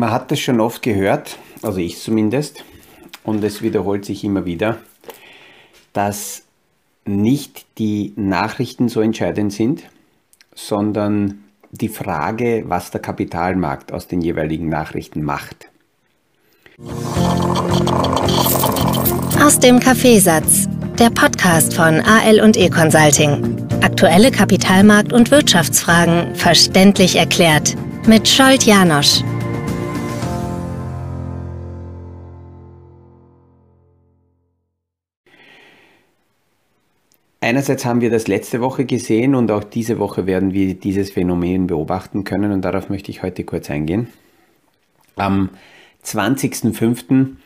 Man hat das schon oft gehört, also ich zumindest, und es wiederholt sich immer wieder, dass nicht die Nachrichten so entscheidend sind, sondern die Frage, was der Kapitalmarkt aus den jeweiligen Nachrichten macht. Aus dem Kaffeesatz, der Podcast von AL und E Consulting. Aktuelle Kapitalmarkt- und Wirtschaftsfragen verständlich erklärt mit Scholt Janosch. Einerseits haben wir das letzte Woche gesehen und auch diese Woche werden wir dieses Phänomen beobachten können und darauf möchte ich heute kurz eingehen. Am 20.05.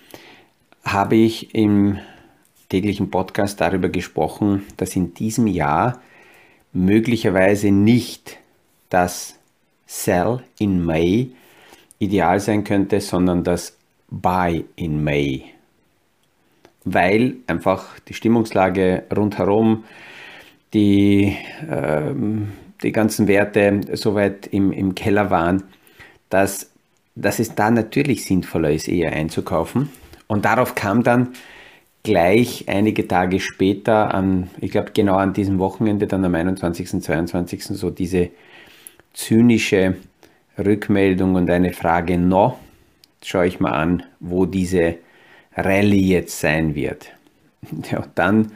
habe ich im täglichen Podcast darüber gesprochen, dass in diesem Jahr möglicherweise nicht das Sell in May ideal sein könnte, sondern das Buy in May. Weil einfach die Stimmungslage rundherum, die, ähm, die ganzen Werte so weit im, im Keller waren, dass, dass es da natürlich sinnvoller ist, eher einzukaufen. Und darauf kam dann gleich einige Tage später, an, ich glaube genau an diesem Wochenende, dann am 21., 22. so diese zynische Rückmeldung und eine Frage, no, schaue ich mal an, wo diese Rallye jetzt sein wird. Ja, dann,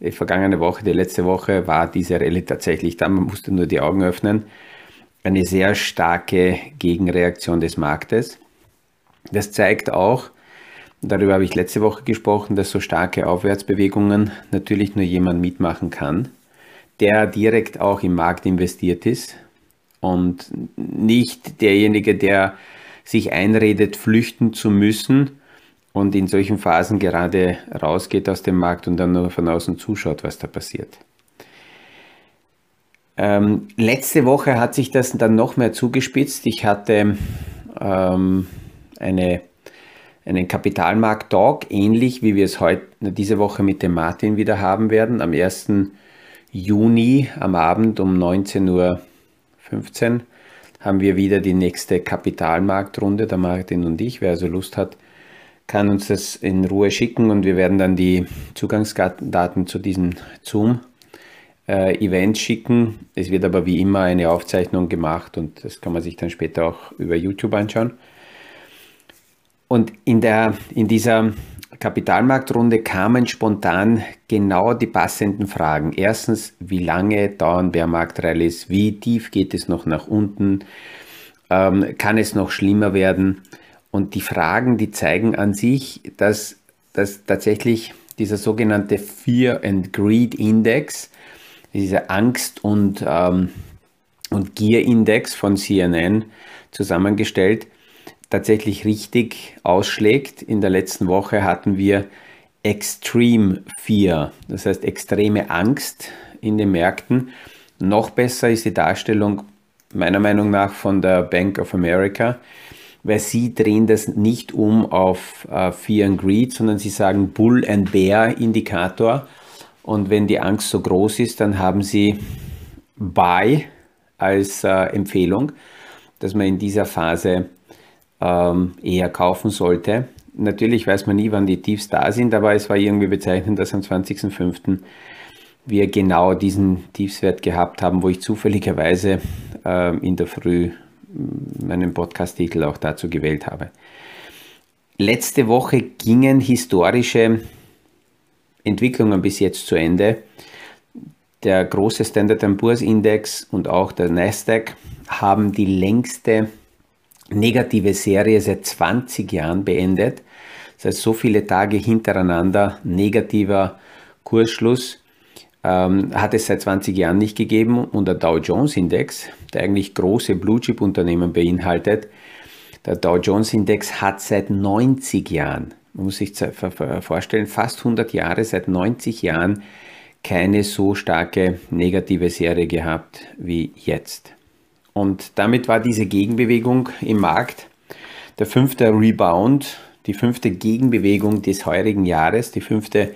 die vergangene Woche, die letzte Woche, war diese Rallye tatsächlich da, man musste nur die Augen öffnen. Eine sehr starke Gegenreaktion des Marktes. Das zeigt auch, Darüber habe ich letzte Woche gesprochen, dass so starke Aufwärtsbewegungen natürlich nur jemand mitmachen kann, der direkt auch im Markt investiert ist und nicht derjenige, der sich einredet, flüchten zu müssen und in solchen Phasen gerade rausgeht aus dem Markt und dann nur von außen zuschaut, was da passiert. Ähm, letzte Woche hat sich das dann noch mehr zugespitzt. Ich hatte ähm, eine einen Kapitalmarkt-Talk, ähnlich wie wir es heute diese Woche mit dem Martin wieder haben werden, am 1. Juni am Abend um 19.15 Uhr haben wir wieder die nächste Kapitalmarktrunde, der Martin und ich. Wer also Lust hat, kann uns das in Ruhe schicken und wir werden dann die Zugangsdaten zu diesem Zoom-Event äh, schicken. Es wird aber wie immer eine Aufzeichnung gemacht und das kann man sich dann später auch über YouTube anschauen. Und in, der, in dieser Kapitalmarktrunde kamen spontan genau die passenden Fragen. Erstens, wie lange dauern Bärmarktrallies? Wie tief geht es noch nach unten? Ähm, kann es noch schlimmer werden? Und die Fragen, die zeigen an sich, dass, dass tatsächlich dieser sogenannte Fear and Greed Index, dieser Angst- und, ähm, und Gier-Index von CNN zusammengestellt, tatsächlich richtig ausschlägt. In der letzten Woche hatten wir Extreme Fear, das heißt extreme Angst in den Märkten. Noch besser ist die Darstellung meiner Meinung nach von der Bank of America, weil sie drehen das nicht um auf uh, Fear and Greed, sondern sie sagen Bull and Bear Indikator. Und wenn die Angst so groß ist, dann haben sie Buy als uh, Empfehlung, dass man in dieser Phase ähm, eher kaufen sollte. Natürlich weiß man nie, wann die Tiefs da sind, aber es war irgendwie bezeichnend, dass am 20.05. wir genau diesen Tiefswert gehabt haben, wo ich zufälligerweise äh, in der Früh meinen Podcast-Titel auch dazu gewählt habe. Letzte Woche gingen historische Entwicklungen bis jetzt zu Ende. Der große Standard Poor's Index und auch der Nasdaq haben die längste negative Serie seit 20 Jahren beendet. Das heißt, so viele Tage hintereinander negativer Kursschluss ähm, hat es seit 20 Jahren nicht gegeben. Und der Dow Jones Index, der eigentlich große Blue Chip Unternehmen beinhaltet, der Dow Jones Index hat seit 90 Jahren, man muss sich vorstellen, fast 100 Jahre, seit 90 Jahren keine so starke negative Serie gehabt wie jetzt. Und damit war diese Gegenbewegung im Markt der fünfte Rebound, die fünfte Gegenbewegung des heurigen Jahres, die fünfte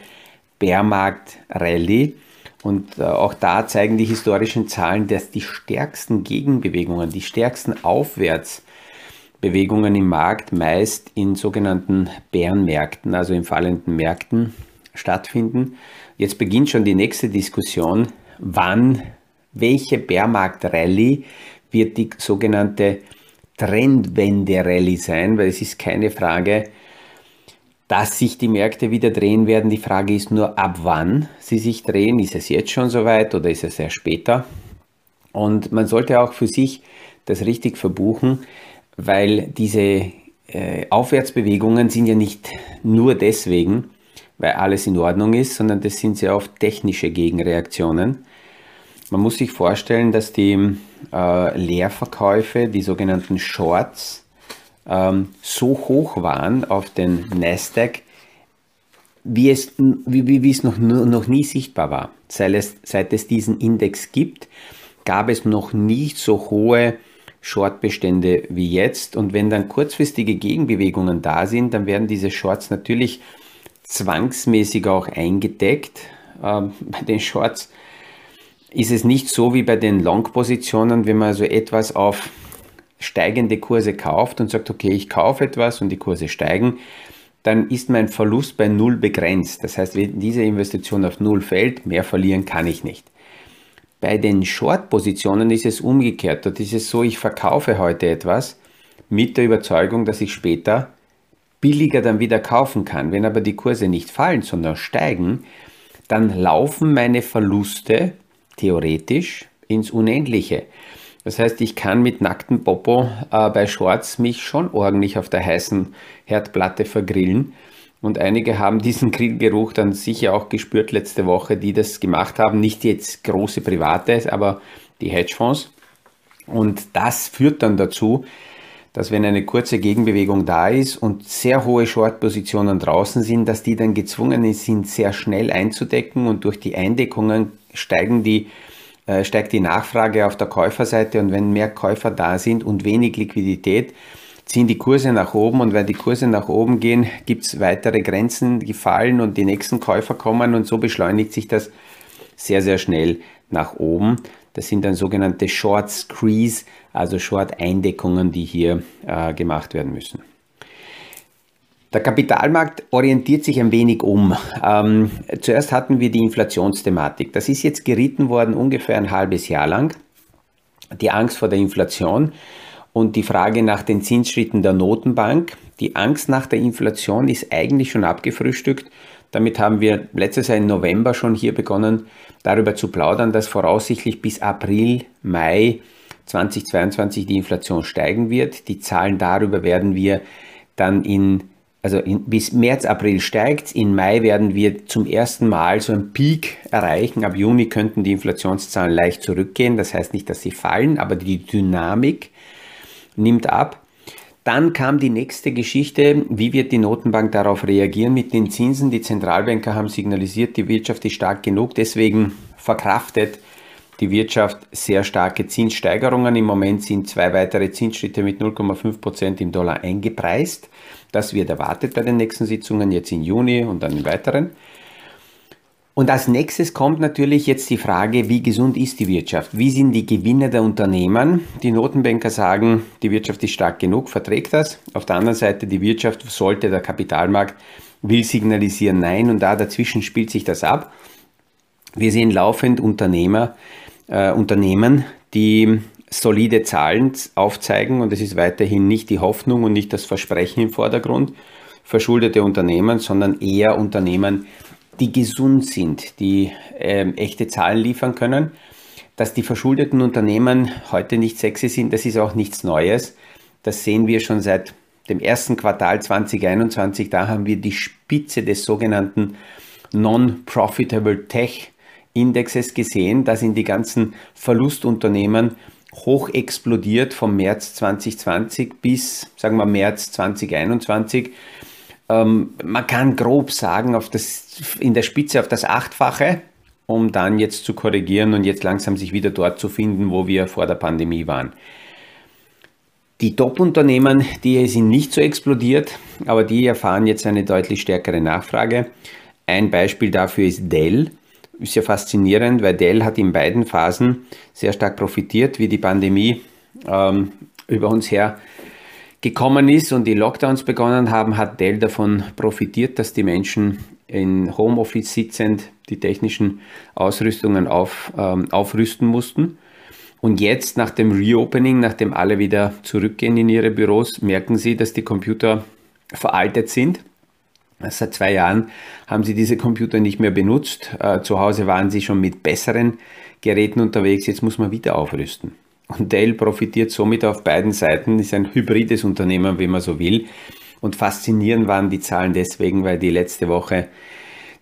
Bärmarkt-Rallye. Und äh, auch da zeigen die historischen Zahlen, dass die stärksten Gegenbewegungen, die stärksten Aufwärts Bewegungen im Markt meist in sogenannten Bärenmärkten, also in fallenden Märkten stattfinden. Jetzt beginnt schon die nächste Diskussion, wann, welche Bärmarkt-Rallye wird die sogenannte Trendwende-Rallye sein, weil es ist keine Frage, dass sich die Märkte wieder drehen werden. Die Frage ist nur, ab wann sie sich drehen. Ist es jetzt schon soweit oder ist es erst später? Und man sollte auch für sich das richtig verbuchen, weil diese äh, Aufwärtsbewegungen sind ja nicht nur deswegen, weil alles in Ordnung ist, sondern das sind sehr oft technische Gegenreaktionen. Man muss sich vorstellen, dass die äh, Leerverkäufe, die sogenannten Shorts, ähm, so hoch waren auf den Nasdaq, wie es, wie, wie, es noch, noch nie sichtbar war. Seit es, seit es diesen Index gibt, gab es noch nicht so hohe Shortbestände wie jetzt. Und wenn dann kurzfristige Gegenbewegungen da sind, dann werden diese Shorts natürlich zwangsmäßig auch eingedeckt. Ähm, bei den Shorts ist es nicht so wie bei den Long-Positionen, wenn man also etwas auf steigende Kurse kauft und sagt, okay, ich kaufe etwas und die Kurse steigen, dann ist mein Verlust bei Null begrenzt. Das heißt, wenn diese Investition auf Null fällt, mehr verlieren kann ich nicht. Bei den Short-Positionen ist es umgekehrt. Dort ist es so, ich verkaufe heute etwas mit der Überzeugung, dass ich später billiger dann wieder kaufen kann. Wenn aber die Kurse nicht fallen, sondern steigen, dann laufen meine Verluste theoretisch ins Unendliche. Das heißt, ich kann mit nacktem Popo äh, bei Shorts mich schon ordentlich auf der heißen Herdplatte vergrillen. Und einige haben diesen Grillgeruch dann sicher auch gespürt letzte Woche, die das gemacht haben. Nicht jetzt große Private, aber die Hedgefonds. Und das führt dann dazu, dass wenn eine kurze Gegenbewegung da ist und sehr hohe Short-Positionen draußen sind, dass die dann gezwungen sind, sehr schnell einzudecken und durch die Eindeckungen steigen die, steigt die Nachfrage auf der Käuferseite und wenn mehr Käufer da sind und wenig Liquidität, ziehen die Kurse nach oben und wenn die Kurse nach oben gehen, gibt es weitere Grenzen, die fallen und die nächsten Käufer kommen und so beschleunigt sich das sehr, sehr schnell nach oben. Das sind dann sogenannte Short Squeeze, also Short Eindeckungen, die hier äh, gemacht werden müssen. Der Kapitalmarkt orientiert sich ein wenig um. Ähm, zuerst hatten wir die Inflationsthematik. Das ist jetzt geritten worden ungefähr ein halbes Jahr lang. Die Angst vor der Inflation und die Frage nach den Zinsschritten der Notenbank. Die Angst nach der Inflation ist eigentlich schon abgefrühstückt. Damit haben wir letztes Jahr im November schon hier begonnen, darüber zu plaudern, dass voraussichtlich bis April, Mai 2022 die Inflation steigen wird. Die Zahlen darüber werden wir dann in, also in, bis März, April steigt In Mai werden wir zum ersten Mal so einen Peak erreichen. Ab Juni könnten die Inflationszahlen leicht zurückgehen. Das heißt nicht, dass sie fallen, aber die Dynamik nimmt ab. Dann kam die nächste Geschichte, wie wird die Notenbank darauf reagieren mit den Zinsen? Die Zentralbanker haben signalisiert, die Wirtschaft ist stark genug, deswegen verkraftet die Wirtschaft sehr starke Zinssteigerungen. Im Moment sind zwei weitere Zinsschritte mit 0,5 Prozent im Dollar eingepreist. Das wird erwartet bei den nächsten Sitzungen, jetzt im Juni und dann im weiteren. Und als nächstes kommt natürlich jetzt die Frage, wie gesund ist die Wirtschaft? Wie sind die Gewinne der Unternehmen? Die Notenbanker sagen, die Wirtschaft ist stark genug, verträgt das. Auf der anderen Seite, die Wirtschaft sollte der Kapitalmarkt will signalisieren Nein und da dazwischen spielt sich das ab. Wir sehen laufend Unternehmer, äh, Unternehmen, die solide Zahlen aufzeigen und es ist weiterhin nicht die Hoffnung und nicht das Versprechen im Vordergrund, verschuldete Unternehmen, sondern eher Unternehmen, die gesund sind, die ähm, echte Zahlen liefern können. Dass die verschuldeten Unternehmen heute nicht sexy sind, das ist auch nichts Neues. Das sehen wir schon seit dem ersten Quartal 2021. Da haben wir die Spitze des sogenannten Non-Profitable Tech Indexes gesehen. Da sind die ganzen Verlustunternehmen hoch explodiert vom März 2020 bis, sagen wir, März 2021. Ähm, man kann grob sagen, auf das, in der Spitze auf das Achtfache, um dann jetzt zu korrigieren und jetzt langsam sich wieder dort zu finden, wo wir vor der Pandemie waren. Die Top-Unternehmen, die sind nicht so explodiert, aber die erfahren jetzt eine deutlich stärkere Nachfrage. Ein Beispiel dafür ist Dell. Ist ja faszinierend, weil Dell hat in beiden Phasen sehr stark profitiert, wie die Pandemie ähm, über uns her gekommen ist und die Lockdowns begonnen haben, hat Dell davon profitiert, dass die Menschen in Homeoffice sitzend die technischen Ausrüstungen auf, ähm, aufrüsten mussten. Und jetzt nach dem Reopening, nachdem alle wieder zurückgehen in ihre Büros, merken sie, dass die Computer veraltet sind. Seit zwei Jahren haben sie diese Computer nicht mehr benutzt. Äh, zu Hause waren sie schon mit besseren Geräten unterwegs. Jetzt muss man wieder aufrüsten. Und Dell profitiert somit auf beiden Seiten, ist ein hybrides Unternehmen, wie man so will. Und faszinierend waren die Zahlen deswegen, weil die letzte Woche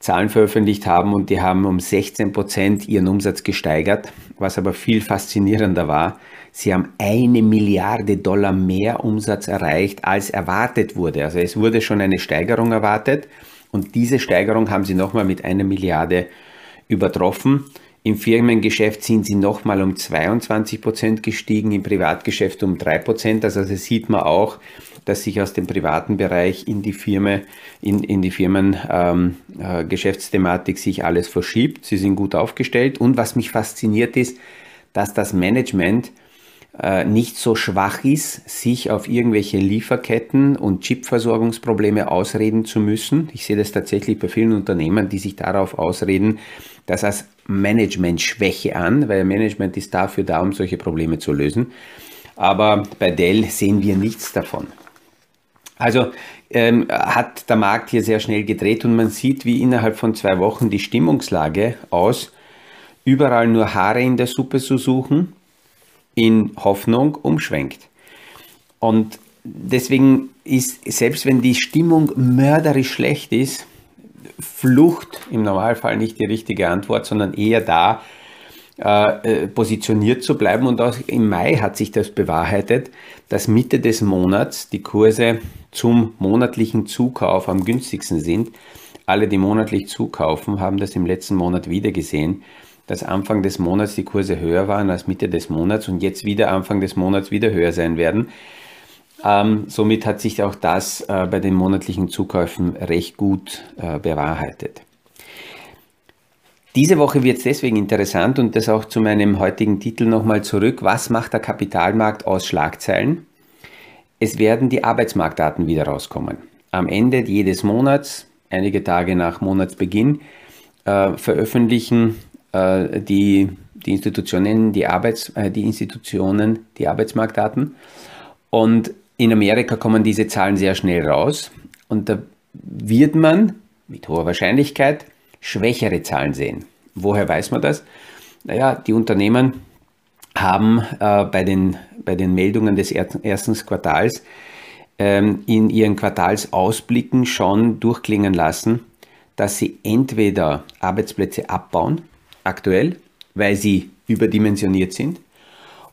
Zahlen veröffentlicht haben und die haben um 16 Prozent ihren Umsatz gesteigert. Was aber viel faszinierender war, sie haben eine Milliarde Dollar mehr Umsatz erreicht, als erwartet wurde. Also es wurde schon eine Steigerung erwartet und diese Steigerung haben sie nochmal mit einer Milliarde übertroffen. Im Firmengeschäft sind sie nochmal um 22 Prozent gestiegen, im Privatgeschäft um 3 Prozent. Also das sieht man auch, dass sich aus dem privaten Bereich in die Firma, in, in die Firmengeschäftsthematik ähm, äh, sich alles verschiebt. Sie sind gut aufgestellt. Und was mich fasziniert ist, dass das Management äh, nicht so schwach ist, sich auf irgendwelche Lieferketten und Chipversorgungsprobleme ausreden zu müssen. Ich sehe das tatsächlich bei vielen Unternehmen, die sich darauf ausreden, das als Management-Schwäche an, weil Management ist dafür da, um solche Probleme zu lösen. Aber bei Dell sehen wir nichts davon. Also ähm, hat der Markt hier sehr schnell gedreht und man sieht, wie innerhalb von zwei Wochen die Stimmungslage aus überall nur Haare in der Suppe zu suchen in Hoffnung umschwenkt. Und deswegen ist, selbst wenn die Stimmung mörderisch schlecht ist, Flucht im Normalfall nicht die richtige Antwort, sondern eher da, äh, äh, positioniert zu bleiben. Und auch im Mai hat sich das bewahrheitet, dass Mitte des Monats die Kurse zum monatlichen Zukauf am günstigsten sind. Alle, die monatlich zukaufen, haben das im letzten Monat wieder gesehen dass Anfang des Monats die Kurse höher waren als Mitte des Monats und jetzt wieder Anfang des Monats wieder höher sein werden. Ähm, somit hat sich auch das äh, bei den monatlichen Zukäufen recht gut äh, bewahrheitet. Diese Woche wird es deswegen interessant und das auch zu meinem heutigen Titel nochmal zurück. Was macht der Kapitalmarkt aus Schlagzeilen? Es werden die Arbeitsmarktdaten wieder rauskommen. Am Ende jedes Monats, einige Tage nach Monatsbeginn, äh, veröffentlichen die, die Institutionen, die, Arbeits, äh, die Institutionen, die Arbeitsmarktdaten. Und in Amerika kommen diese Zahlen sehr schnell raus und da wird man mit hoher Wahrscheinlichkeit schwächere Zahlen sehen. Woher weiß man das? Naja, die Unternehmen haben äh, bei, den, bei den Meldungen des ersten Quartals ähm, in ihren Quartalsausblicken schon durchklingen lassen, dass sie entweder Arbeitsplätze abbauen aktuell, weil sie überdimensioniert sind,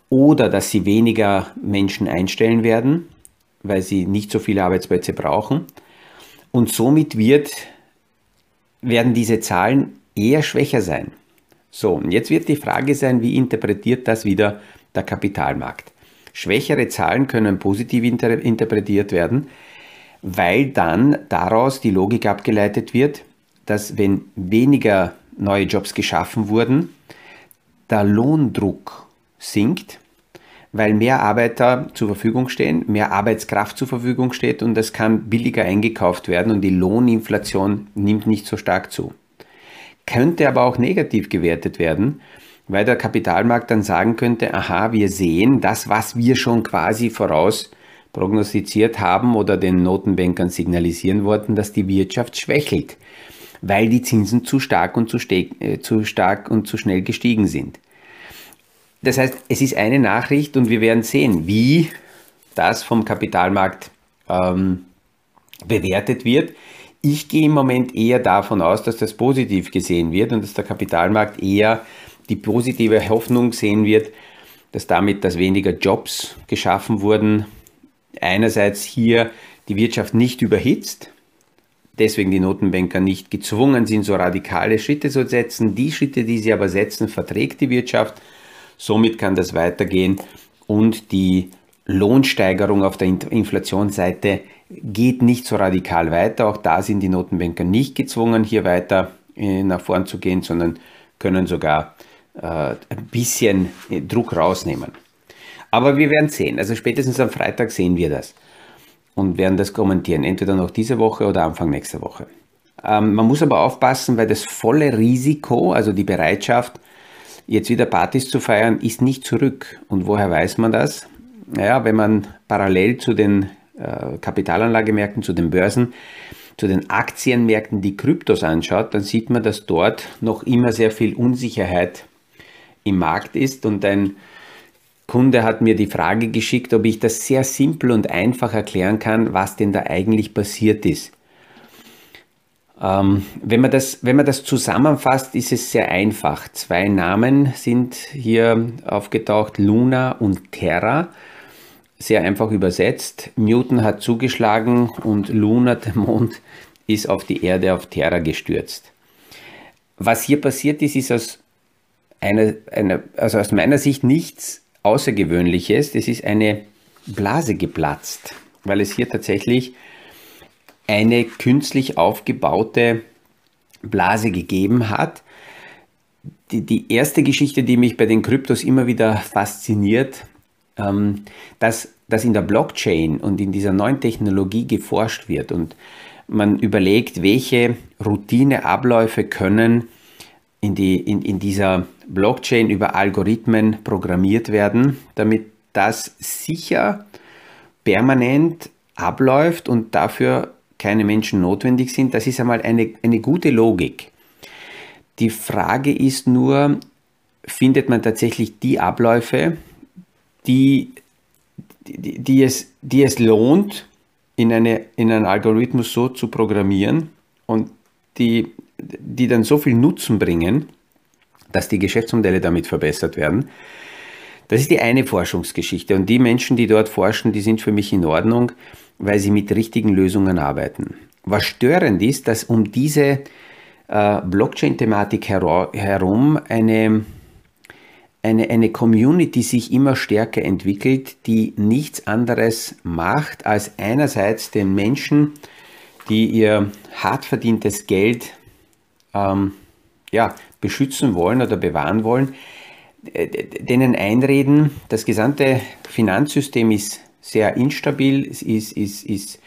oder dass sie weniger Menschen einstellen werden, weil sie nicht so viele Arbeitsplätze brauchen. Und somit wird, werden diese Zahlen eher schwächer sein. So, und jetzt wird die Frage sein, wie interpretiert das wieder der Kapitalmarkt? Schwächere Zahlen können positiv inter interpretiert werden, weil dann daraus die Logik abgeleitet wird, dass wenn weniger neue Jobs geschaffen wurden, der Lohndruck sinkt, weil mehr Arbeiter zur Verfügung stehen, mehr Arbeitskraft zur Verfügung steht und es kann billiger eingekauft werden und die Lohninflation nimmt nicht so stark zu. Könnte aber auch negativ gewertet werden, weil der Kapitalmarkt dann sagen könnte, aha, wir sehen das, was wir schon quasi voraus prognostiziert haben oder den Notenbankern signalisieren wollten, dass die Wirtschaft schwächelt weil die Zinsen zu stark und zu, äh, zu stark und zu schnell gestiegen sind. Das heißt, es ist eine Nachricht und wir werden sehen, wie das vom Kapitalmarkt ähm, bewertet wird. Ich gehe im Moment eher davon aus, dass das positiv gesehen wird und dass der Kapitalmarkt eher die positive Hoffnung sehen wird, dass damit, dass weniger Jobs geschaffen wurden, einerseits hier die Wirtschaft nicht überhitzt, deswegen die Notenbanker nicht gezwungen sind, so radikale Schritte zu setzen. Die Schritte, die sie aber setzen, verträgt die Wirtschaft. Somit kann das weitergehen und die Lohnsteigerung auf der Inflationsseite geht nicht so radikal weiter. Auch da sind die Notenbanker nicht gezwungen, hier weiter äh, nach vorn zu gehen, sondern können sogar äh, ein bisschen Druck rausnehmen. Aber wir werden sehen. Also spätestens am Freitag sehen wir das. Und werden das kommentieren, entweder noch diese Woche oder Anfang nächster Woche. Ähm, man muss aber aufpassen, weil das volle Risiko, also die Bereitschaft, jetzt wieder Partys zu feiern, ist nicht zurück. Und woher weiß man das? Naja, wenn man parallel zu den äh, Kapitalanlagemärkten, zu den Börsen, zu den Aktienmärkten die Kryptos anschaut, dann sieht man, dass dort noch immer sehr viel Unsicherheit im Markt ist. Und ein Kunde hat mir die Frage geschickt, ob ich das sehr simpel und einfach erklären kann, was denn da eigentlich passiert ist. Ähm, wenn, man das, wenn man das zusammenfasst, ist es sehr einfach. Zwei Namen sind hier aufgetaucht, Luna und Terra. Sehr einfach übersetzt. Newton hat zugeschlagen und Luna, der Mond, ist auf die Erde, auf Terra gestürzt. Was hier passiert ist, ist aus, einer, einer, also aus meiner Sicht nichts Außergewöhnliches. Das ist eine Blase geplatzt, weil es hier tatsächlich eine künstlich aufgebaute Blase gegeben hat. Die, die erste Geschichte, die mich bei den Kryptos immer wieder fasziniert, ähm, dass, dass in der Blockchain und in dieser neuen Technologie geforscht wird und man überlegt, welche Routineabläufe können in, die, in, in dieser Blockchain über Algorithmen programmiert werden, damit das sicher permanent abläuft und dafür keine Menschen notwendig sind. Das ist einmal eine, eine gute Logik. Die Frage ist nur, findet man tatsächlich die Abläufe, die, die, die, es, die es lohnt, in, eine, in einen Algorithmus so zu programmieren und die, die dann so viel Nutzen bringen, dass die Geschäftsmodelle damit verbessert werden. Das ist die eine Forschungsgeschichte. Und die Menschen, die dort forschen, die sind für mich in Ordnung weil sie mit richtigen Lösungen arbeiten. Was störend ist, dass um diese äh, Blockchain-Thematik herum eine, eine, eine Community sich immer stärker entwickelt, die nichts anderes macht, als einerseits den Menschen, die ihr hart verdientes Geld ähm, ja, beschützen wollen oder bewahren wollen, äh, denen einreden, das gesamte Finanzsystem ist sehr instabil, ist, ist, ist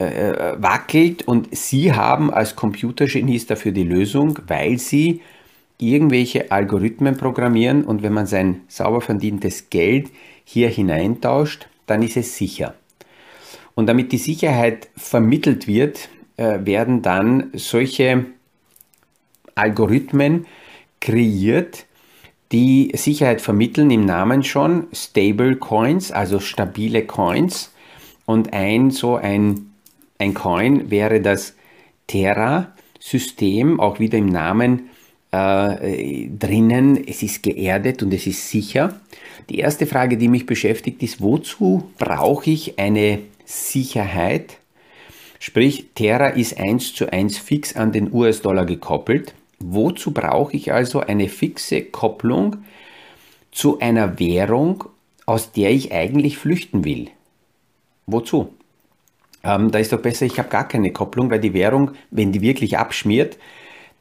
äh, äh, wackelt und Sie haben als Computergenies dafür die Lösung, weil Sie irgendwelche Algorithmen programmieren und wenn man sein sauber verdientes Geld hier hineintauscht, dann ist es sicher. Und damit die Sicherheit vermittelt wird, äh, werden dann solche Algorithmen kreiert, die Sicherheit vermitteln im Namen schon, Stable Coins, also stabile Coins. Und ein so ein, ein Coin wäre das Terra-System, auch wieder im Namen äh, drinnen. Es ist geerdet und es ist sicher. Die erste Frage, die mich beschäftigt, ist, wozu brauche ich eine Sicherheit? Sprich, Terra ist eins zu eins fix an den US-Dollar gekoppelt. Wozu brauche ich also eine fixe Kopplung zu einer Währung, aus der ich eigentlich flüchten will? Wozu? Ähm, da ist doch besser, ich habe gar keine Kopplung, weil die Währung, wenn die wirklich abschmiert,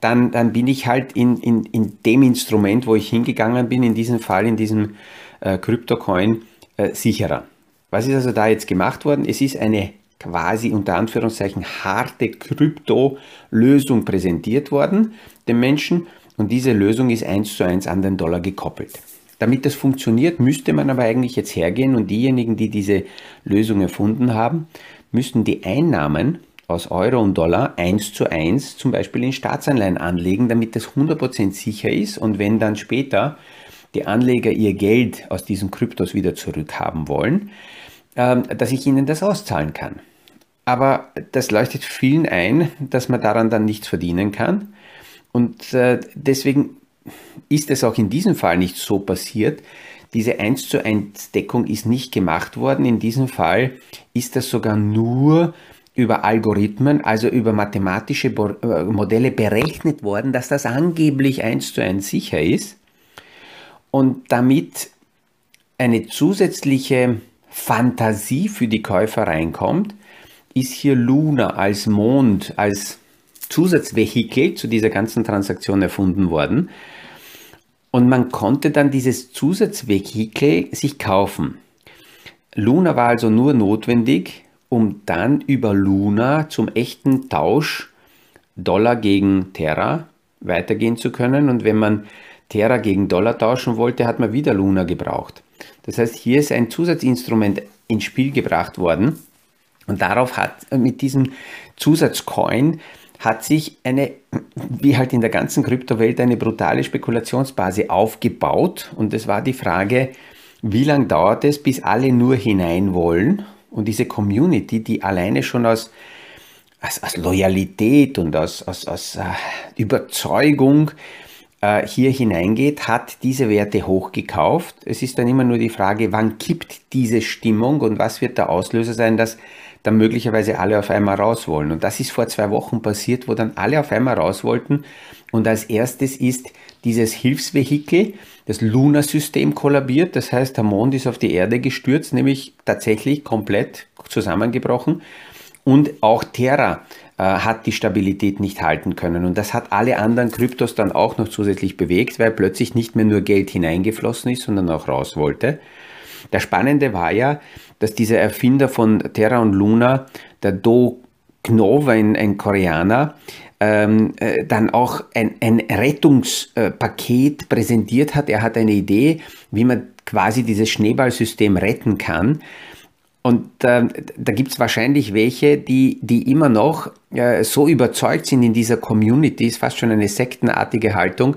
dann, dann bin ich halt in, in, in dem Instrument, wo ich hingegangen bin, in diesem Fall, in diesem äh, Kryptocoin, äh, sicherer. Was ist also da jetzt gemacht worden? Es ist eine quasi unter Anführungszeichen harte Krypto-Lösung präsentiert worden dem Menschen und diese Lösung ist eins zu eins an den Dollar gekoppelt. Damit das funktioniert, müsste man aber eigentlich jetzt hergehen und diejenigen, die diese Lösung erfunden haben, müssten die Einnahmen aus Euro und Dollar eins zu eins zum Beispiel in Staatsanleihen anlegen, damit das 100% sicher ist und wenn dann später die Anleger ihr Geld aus diesen Kryptos wieder zurückhaben wollen, ähm, dass ich ihnen das auszahlen kann. Aber das leuchtet vielen ein, dass man daran dann nichts verdienen kann. Und äh, deswegen ist es auch in diesem Fall nicht so passiert. Diese 1 zu 1 Deckung ist nicht gemacht worden. In diesem Fall ist das sogar nur über Algorithmen, also über mathematische äh, Modelle berechnet worden, dass das angeblich 1 zu 1 sicher ist. Und damit eine zusätzliche Fantasie für die Käufer reinkommt, ist hier Luna als Mond, als Zusatzvehikel zu dieser ganzen Transaktion erfunden worden. Und man konnte dann dieses Zusatzvehikel sich kaufen. Luna war also nur notwendig, um dann über Luna zum echten Tausch Dollar gegen Terra weitergehen zu können. Und wenn man Terra gegen Dollar tauschen wollte, hat man wieder Luna gebraucht. Das heißt, hier ist ein Zusatzinstrument ins Spiel gebracht worden. Und darauf hat mit diesem Zusatzcoin hat sich eine, wie halt in der ganzen Kryptowelt, eine brutale Spekulationsbasis aufgebaut. Und es war die Frage, wie lange dauert es, bis alle nur hinein wollen? Und diese Community, die alleine schon aus, aus, aus Loyalität und aus, aus, aus uh, Überzeugung uh, hier hineingeht, hat diese Werte hochgekauft. Es ist dann immer nur die Frage, wann kippt diese Stimmung und was wird der Auslöser sein, dass dann möglicherweise alle auf einmal raus wollen. Und das ist vor zwei Wochen passiert, wo dann alle auf einmal raus wollten. Und als erstes ist dieses Hilfsvehikel, das Luna-System kollabiert. Das heißt, der Mond ist auf die Erde gestürzt, nämlich tatsächlich komplett zusammengebrochen. Und auch Terra äh, hat die Stabilität nicht halten können. Und das hat alle anderen Kryptos dann auch noch zusätzlich bewegt, weil plötzlich nicht mehr nur Geld hineingeflossen ist, sondern auch raus wollte. Der Spannende war ja, dass dieser Erfinder von Terra und Luna, der Do Knov, ein, ein Koreaner, ähm, äh, dann auch ein, ein Rettungspaket präsentiert hat. Er hat eine Idee, wie man quasi dieses Schneeballsystem retten kann. Und äh, da gibt es wahrscheinlich welche, die, die immer noch äh, so überzeugt sind in dieser Community, ist fast schon eine sektenartige Haltung,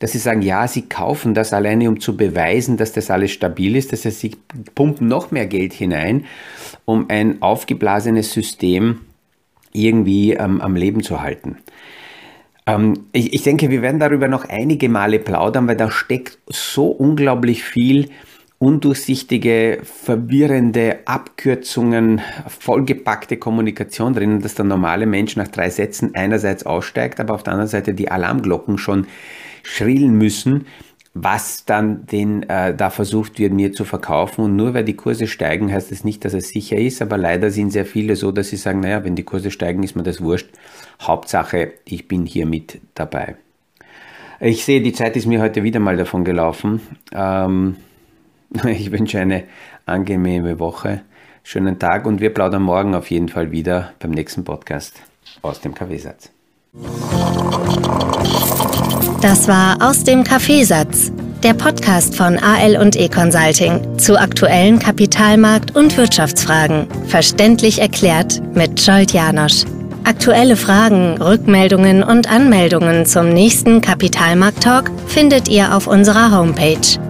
dass sie sagen, ja, sie kaufen das alleine, um zu beweisen, dass das alles stabil ist. Das heißt, sie pumpen noch mehr Geld hinein, um ein aufgeblasenes System irgendwie ähm, am Leben zu halten. Ähm, ich, ich denke, wir werden darüber noch einige Male plaudern, weil da steckt so unglaublich viel undurchsichtige, verwirrende Abkürzungen, vollgepackte Kommunikation drin, dass der normale Mensch nach drei Sätzen einerseits aussteigt, aber auf der anderen Seite die Alarmglocken schon schrillen müssen, was dann den äh, da versucht wird, mir zu verkaufen. Und nur weil die Kurse steigen, heißt das nicht, dass es sicher ist, aber leider sind sehr viele so, dass sie sagen, naja, wenn die Kurse steigen, ist mir das wurscht. Hauptsache, ich bin hier mit dabei. Ich sehe, die Zeit ist mir heute wieder mal davon gelaufen. Ähm, ich wünsche eine angenehme Woche, schönen Tag und wir plaudern morgen auf jeden Fall wieder beim nächsten Podcast aus dem Kaffeesatz. Das war aus dem Kaffeesatz, der Podcast von AL und E Consulting zu aktuellen Kapitalmarkt- und Wirtschaftsfragen, verständlich erklärt mit Scholt Janosch. Aktuelle Fragen, Rückmeldungen und Anmeldungen zum nächsten Kapitalmarkt-Talk findet ihr auf unserer Homepage